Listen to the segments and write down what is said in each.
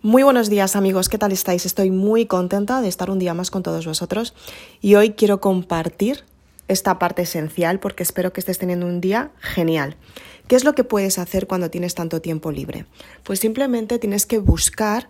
Muy buenos días amigos, ¿qué tal estáis? Estoy muy contenta de estar un día más con todos vosotros y hoy quiero compartir esta parte esencial porque espero que estés teniendo un día genial. ¿Qué es lo que puedes hacer cuando tienes tanto tiempo libre? Pues simplemente tienes que buscar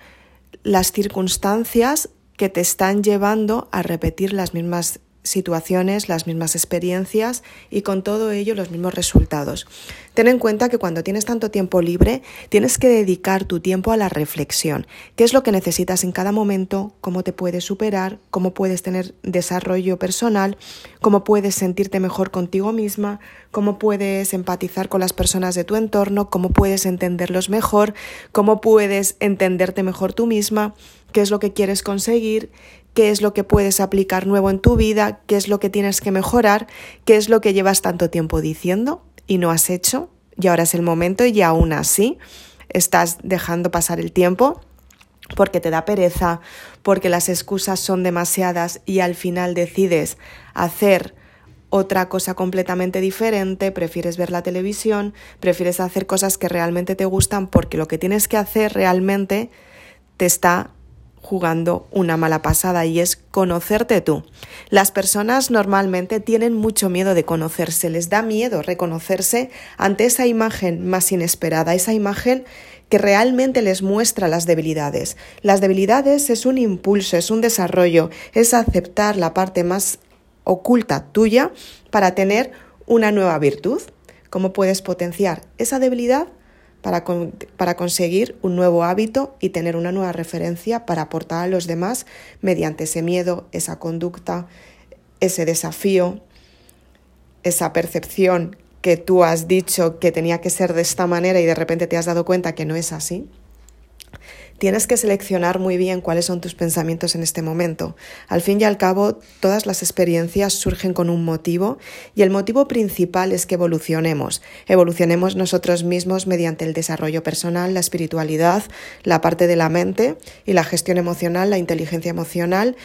las circunstancias que te están llevando a repetir las mismas situaciones, las mismas experiencias y con todo ello los mismos resultados. Ten en cuenta que cuando tienes tanto tiempo libre, tienes que dedicar tu tiempo a la reflexión. ¿Qué es lo que necesitas en cada momento? ¿Cómo te puedes superar? ¿Cómo puedes tener desarrollo personal? ¿Cómo puedes sentirte mejor contigo misma? ¿Cómo puedes empatizar con las personas de tu entorno? ¿Cómo puedes entenderlos mejor? ¿Cómo puedes entenderte mejor tú misma? ¿Qué es lo que quieres conseguir? Qué es lo que puedes aplicar nuevo en tu vida, qué es lo que tienes que mejorar, qué es lo que llevas tanto tiempo diciendo y no has hecho, y ahora es el momento y aún así estás dejando pasar el tiempo porque te da pereza, porque las excusas son demasiadas y al final decides hacer otra cosa completamente diferente, prefieres ver la televisión, prefieres hacer cosas que realmente te gustan porque lo que tienes que hacer realmente te está jugando una mala pasada y es conocerte tú. Las personas normalmente tienen mucho miedo de conocerse, les da miedo reconocerse ante esa imagen más inesperada, esa imagen que realmente les muestra las debilidades. Las debilidades es un impulso, es un desarrollo, es aceptar la parte más oculta tuya para tener una nueva virtud. ¿Cómo puedes potenciar esa debilidad? Para, para, conseguir un nuevo hábito y tener una nueva referencia para aportar a los demás mediante ese miedo, esa conducta, ese desafío, esa percepción que tú has dicho que tenía que ser de esta manera y de repente te has dado cuenta que no es así. Tienes que seleccionar muy bien cuáles son tus pensamientos en este momento. Al fin y al cabo, todas las experiencias surgen con un motivo y el motivo principal es que evolucionemos. Evolucionemos nosotros mismos mediante el desarrollo personal, la espiritualidad, la parte de la mente y la gestión emocional, la inteligencia emocional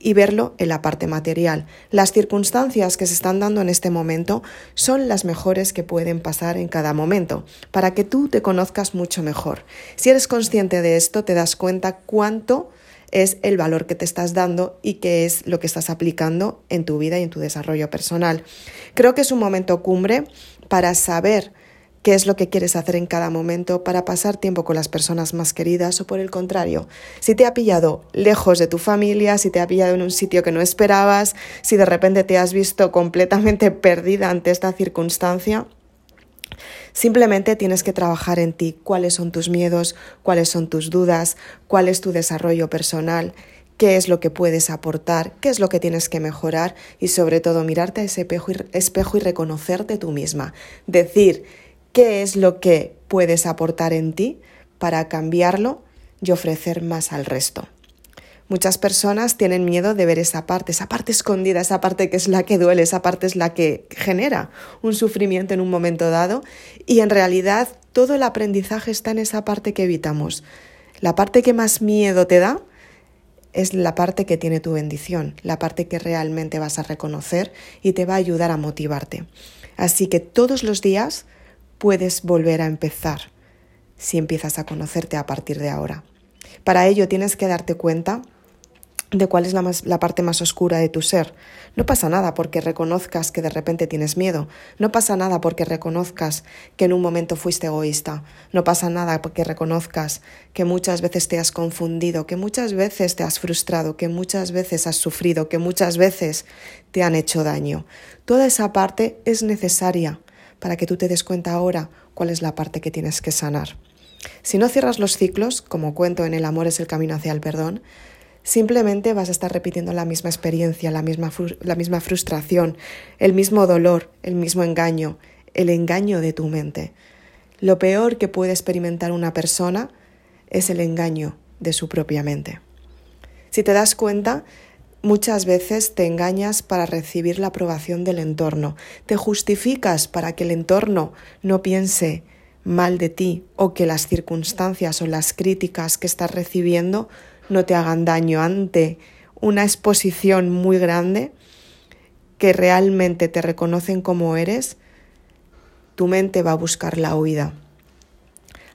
y verlo en la parte material. Las circunstancias que se están dando en este momento son las mejores que pueden pasar en cada momento, para que tú te conozcas mucho mejor. Si eres consciente de esto, te das cuenta cuánto es el valor que te estás dando y qué es lo que estás aplicando en tu vida y en tu desarrollo personal. Creo que es un momento cumbre para saber qué es lo que quieres hacer en cada momento para pasar tiempo con las personas más queridas o por el contrario, si te ha pillado lejos de tu familia, si te ha pillado en un sitio que no esperabas, si de repente te has visto completamente perdida ante esta circunstancia, Simplemente tienes que trabajar en ti, cuáles son tus miedos, cuáles son tus dudas, cuál es tu desarrollo personal, qué es lo que puedes aportar, qué es lo que tienes que mejorar y sobre todo mirarte a ese espejo y, espejo y reconocerte tú misma. Decir, qué es lo que puedes aportar en ti para cambiarlo y ofrecer más al resto. Muchas personas tienen miedo de ver esa parte, esa parte escondida, esa parte que es la que duele, esa parte es la que genera un sufrimiento en un momento dado y en realidad todo el aprendizaje está en esa parte que evitamos. La parte que más miedo te da es la parte que tiene tu bendición, la parte que realmente vas a reconocer y te va a ayudar a motivarte. Así que todos los días puedes volver a empezar si empiezas a conocerte a partir de ahora. Para ello tienes que darte cuenta de cuál es la, parte más oscura de tu ser. No pasa nada porque reconozcas que de repente tienes miedo. No pasa nada porque reconozcas que en un momento fuiste egoísta. No pasa nada porque reconozcas que muchas veces te has confundido, que muchas veces te has frustrado, que muchas veces has sufrido, que muchas veces te han hecho daño. Toda esa parte es necesaria para que tú te des cuenta ahora cuál es la parte que tienes que sanar. Si no cierras los ciclos, como cuento en El amor es el camino hacia el perdón, simplemente vas a estar repitiendo la misma experiencia, la misma, la misma frustración, el mismo dolor, el mismo engaño, el engaño de tu mente. Lo peor que puede experimentar una persona es el engaño de su propia mente. Si te das cuenta, Muchas veces te engañas para recibir la aprobación del entorno, te justificas para que el entorno no piense mal de ti o que las circunstancias o las críticas que estás recibiendo no te hagan daño ante una exposición muy grande que realmente te reconocen como eres, tu mente va a buscar la huida.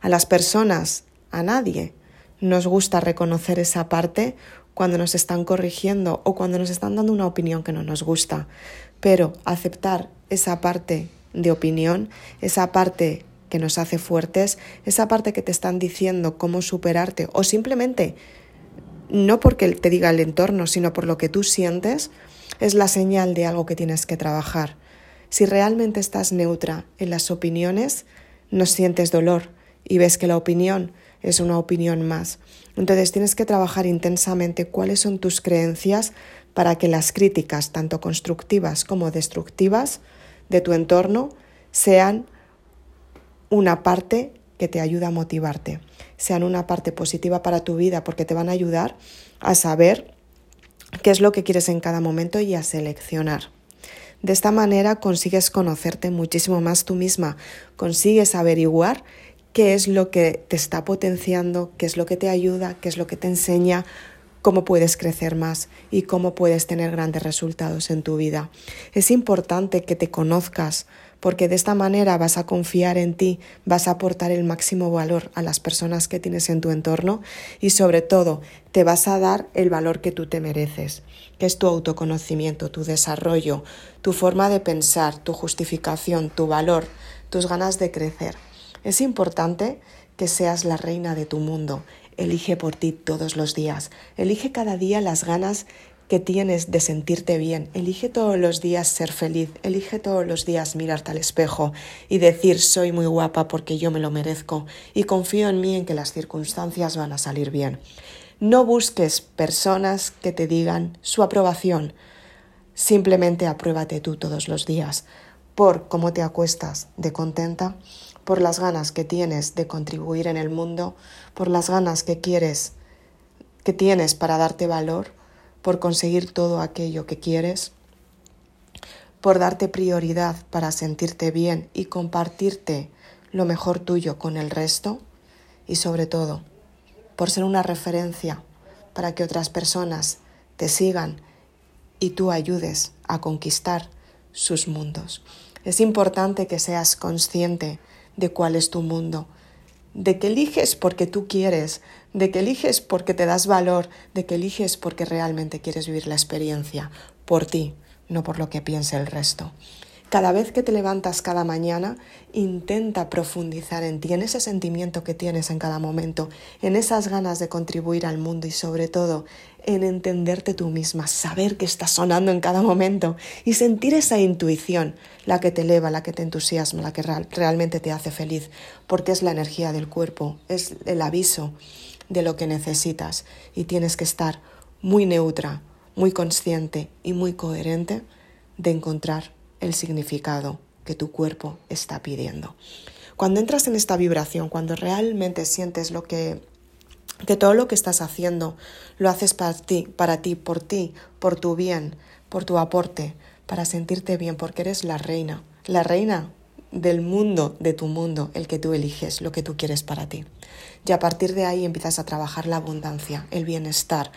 A las personas, a nadie, nos gusta reconocer esa parte cuando nos están corrigiendo o cuando nos están dando una opinión que no nos gusta. Pero aceptar esa parte de opinión, esa parte que nos hace fuertes, esa parte que te están diciendo cómo superarte o simplemente no porque te diga el entorno, sino por lo que tú sientes, es la señal de algo que tienes que trabajar. Si realmente estás neutra en las opiniones, no sientes dolor y ves que la opinión es una opinión más. Entonces tienes que trabajar intensamente cuáles son tus creencias para que las críticas, tanto constructivas como destructivas, de tu entorno sean una parte que te ayuda a motivarte, sean una parte positiva para tu vida porque te van a ayudar a saber qué es lo que quieres en cada momento y a seleccionar. De esta manera consigues conocerte muchísimo más tú misma, consigues averiguar qué es lo que te está potenciando, qué es lo que te ayuda, qué es lo que te enseña, cómo puedes crecer más y cómo puedes tener grandes resultados en tu vida. Es importante que te conozcas porque de esta manera vas a confiar en ti, vas a aportar el máximo valor a las personas que tienes en tu entorno y sobre todo te vas a dar el valor que tú te mereces, que es tu autoconocimiento, tu desarrollo, tu forma de pensar, tu justificación, tu valor, tus ganas de crecer. Es importante que seas la reina de tu mundo. Elige por ti todos los días. Elige cada día las ganas que tienes de sentirte bien. Elige todos los días ser feliz, elige todos los días mirarte al espejo y decir soy muy guapa porque yo me lo merezco y confío en mí en que las circunstancias van a salir bien. No busques personas que te digan su aprobación. Simplemente apruébate tú todos los días por cómo te acuestas de contenta, por las ganas que tienes de contribuir en el mundo, por las ganas que quieres que tienes para darte valor por conseguir todo aquello que quieres, por darte prioridad para sentirte bien y compartirte lo mejor tuyo con el resto y sobre todo por ser una referencia para que otras personas te sigan y tú ayudes a conquistar sus mundos. Es importante que seas consciente de cuál es tu mundo, de que eliges porque tú quieres, de que eliges porque te das valor, de que eliges porque realmente quieres vivir la experiencia por ti, no por lo que piense el resto. Cada vez que te levantas cada mañana, intenta profundizar en ti, en ese sentimiento que tienes en cada momento, en esas ganas de contribuir al mundo y sobre todo en entenderte tú misma, saber que estás sonando en cada momento y sentir esa intuición, la que te eleva, la que te entusiasma, la que realmente te hace feliz, porque es la energía del cuerpo, es el aviso de lo que necesitas y tienes que estar muy neutra, muy consciente y muy coherente de encontrar el significado que tu cuerpo está pidiendo. Cuando entras en esta vibración, cuando realmente sientes lo que que todo lo que estás haciendo lo haces para ti, para ti, por ti, por tu bien, por tu aporte, para sentirte bien, porque eres la reina, la reina del mundo, de tu mundo, el que tú eliges, lo que tú quieres para ti. Y a partir de ahí empiezas a trabajar la abundancia, el bienestar,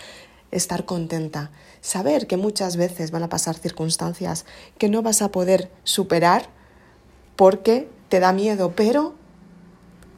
estar contenta, saber que muchas veces van a pasar circunstancias que no vas a poder superar porque te da miedo, pero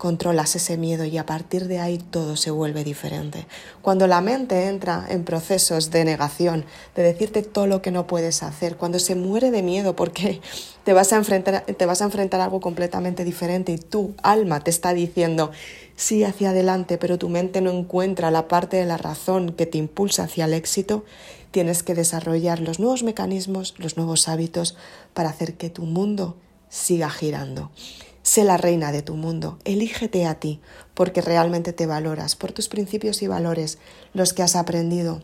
controlas ese miedo y a partir de ahí todo se vuelve diferente. Cuando la mente entra en procesos de negación, de decirte todo lo que no puedes hacer, cuando se muere de miedo porque te vas a enfrentar, te vas a, enfrentar a algo completamente diferente y tu alma te está diciendo sí hacia adelante, pero tu mente no encuentra la parte de la razón que te impulsa hacia el éxito, tienes que desarrollar los nuevos mecanismos, los nuevos hábitos para hacer que tu mundo siga girando. Sé la reina de tu mundo, elígete a ti, porque realmente te valoras, por tus principios y valores, los que has aprendido,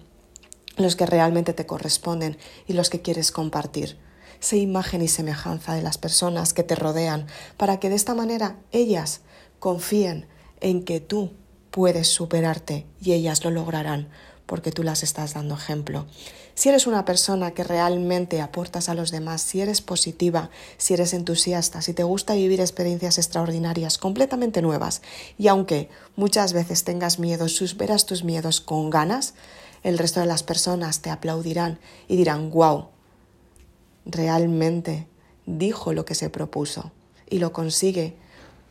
los que realmente te corresponden y los que quieres compartir. Sé imagen y semejanza de las personas que te rodean, para que de esta manera ellas confíen en que tú puedes superarte y ellas lo lograrán, porque tú las estás dando ejemplo. Si eres una persona que realmente aportas a los demás, si eres positiva, si eres entusiasta, si te gusta vivir experiencias extraordinarias, completamente nuevas, y aunque muchas veces tengas miedo, superas tus miedos con ganas, el resto de las personas te aplaudirán y dirán, wow, realmente dijo lo que se propuso y lo consigue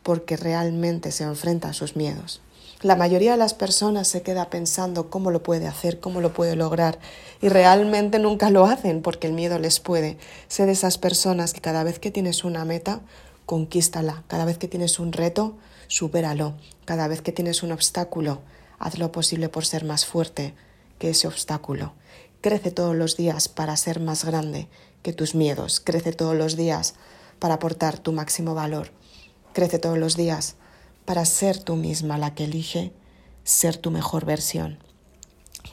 porque realmente se enfrenta a sus miedos. La mayoría de las personas se queda pensando cómo lo puede hacer, cómo lo puede lograr y realmente nunca lo hacen porque el miedo les puede. Sé de esas personas que cada vez que tienes una meta, conquístala. Cada vez que tienes un reto, supéralo. Cada vez que tienes un obstáculo, haz lo posible por ser más fuerte que ese obstáculo. Crece todos los días para ser más grande que tus miedos. Crece todos los días para aportar tu máximo valor. Crece todos los días para ser tú misma la que elige ser tu mejor versión.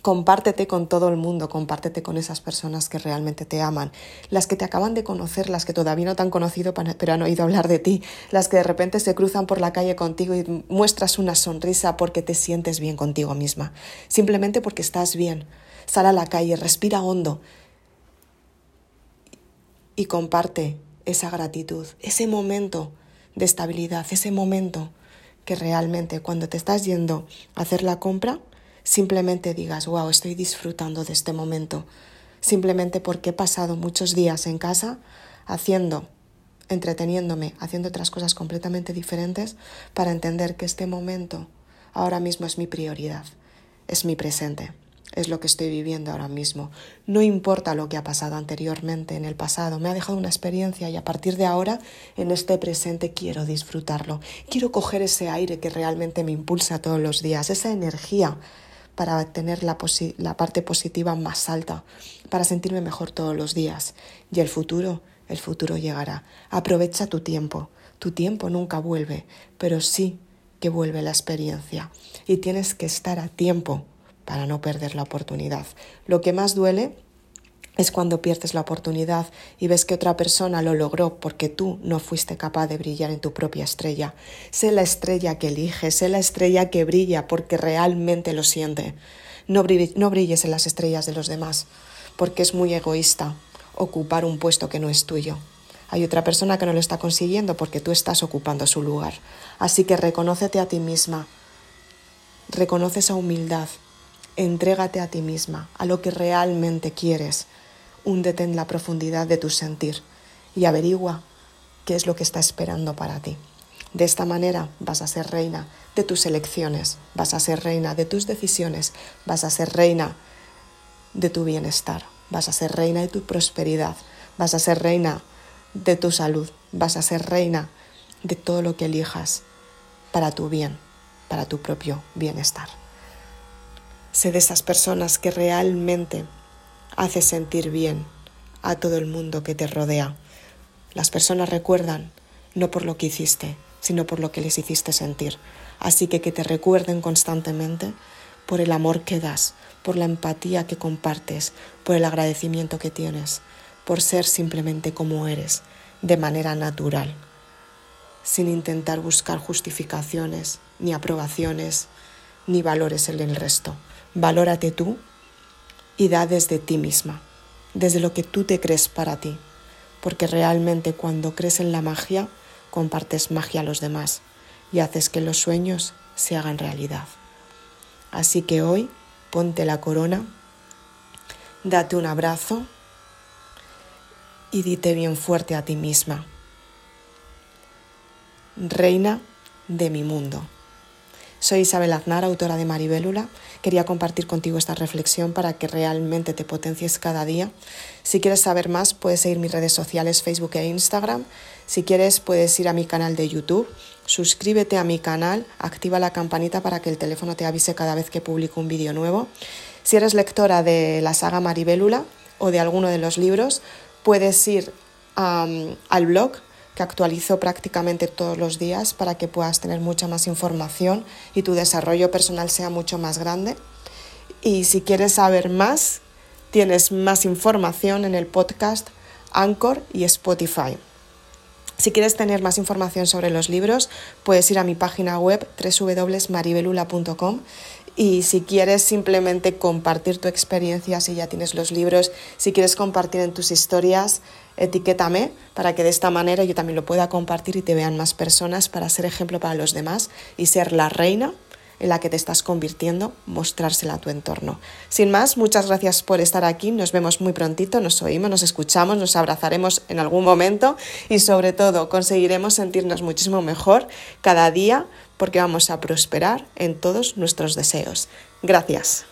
Compártete con todo el mundo, compártete con esas personas que realmente te aman, las que te acaban de conocer, las que todavía no te han conocido pero han oído hablar de ti, las que de repente se cruzan por la calle contigo y muestras una sonrisa porque te sientes bien contigo misma, simplemente porque estás bien. Sal a la calle, respira hondo y comparte esa gratitud, ese momento de estabilidad, ese momento que realmente cuando te estás yendo a hacer la compra, simplemente digas, wow, estoy disfrutando de este momento, simplemente porque he pasado muchos días en casa haciendo, entreteniéndome, haciendo otras cosas completamente diferentes para entender que este momento ahora mismo es mi prioridad, es mi presente es lo que estoy viviendo ahora mismo. No importa lo que ha pasado anteriormente en el pasado, me ha dejado una experiencia y a partir de ahora, en este presente, quiero disfrutarlo. Quiero coger ese aire que realmente me impulsa todos los días, esa energía para tener la, la parte positiva más alta, para sentirme mejor todos los días. Y el futuro, el futuro llegará. Aprovecha tu tiempo. Tu tiempo nunca vuelve, pero sí que vuelve la experiencia. Y tienes que estar a tiempo para no perder la oportunidad. Lo que más duele es cuando pierdes la oportunidad y ves que otra persona lo logró porque tú no fuiste capaz de brillar en tu propia estrella. Sé la estrella que eliges, sé la estrella que brilla porque realmente lo siente. No, brilles en las estrellas de los demás porque es muy egoísta ocupar un puesto que no es tuyo. Hay otra persona que no lo está consiguiendo porque tú estás ocupando su lugar. Así que reconócete a ti misma, reconoce esa humildad Entrégate a ti misma, a lo que realmente quieres. Húndete en la profundidad de tu sentir y averigua qué es lo que está esperando para ti. De esta manera vas a ser reina de tus elecciones, vas a ser reina de tus decisiones, vas a ser reina de tu bienestar, vas a ser reina de tu prosperidad, vas a ser reina de tu salud, vas a ser reina de todo lo que elijas para tu bien, para tu propio bienestar. Sé de esas personas que realmente hace sentir bien a todo el mundo que te rodea. Las personas recuerdan no por lo que hiciste, sino por lo que les hiciste sentir. Así que que te recuerden constantemente por el amor que das, por la empatía que compartes, por el agradecimiento que tienes, por ser simplemente como eres, de manera natural, sin intentar buscar justificaciones, ni aprobaciones, ni valores en el resto. Valórate tú y da desde ti misma, desde lo que tú te crees para ti, porque realmente cuando crees en la magia, compartes magia a los demás y haces que los sueños se hagan realidad. Así que hoy ponte la corona, date un abrazo y dite bien fuerte a ti misma, reina de mi mundo. Soy Isabel Aznar, autora de Maribélula. Quería compartir contigo esta reflexión para que realmente te potencies cada día. Si quieres saber más, puedes seguir mis redes sociales, Facebook e Instagram. Si quieres, puedes ir a mi canal de YouTube. Suscríbete a mi canal, activa la campanita para que el teléfono te avise cada vez que publico un vídeo nuevo. Si eres lectora de la saga Maribélula o de alguno de los libros, puedes ir al blog que actualizo prácticamente todos los días para que puedas tener mucha más información y tu desarrollo personal sea mucho más grande. Y si quieres saber más, tienes más información en el podcast Anchor y Spotify. Si quieres tener más información sobre los libros, puedes ir a mi página web www.maribelula.com y si quieres simplemente compartir tu experiencia, si ya tienes los libros, si quieres compartir en tus historias, etiquétame para que de esta manera yo también lo pueda compartir y te vean más personas para ser ejemplo para los demás y ser la reina en la que te estás convirtiendo, mostrársela a tu entorno. Sin más, muchas gracias por estar aquí, nos vemos muy prontito, nos oímos, nos escuchamos, nos abrazaremos en algún momento y sobre todo conseguiremos sentirnos muchísimo mejor cada día porque vamos a prosperar en todos nuestros deseos. Gracias.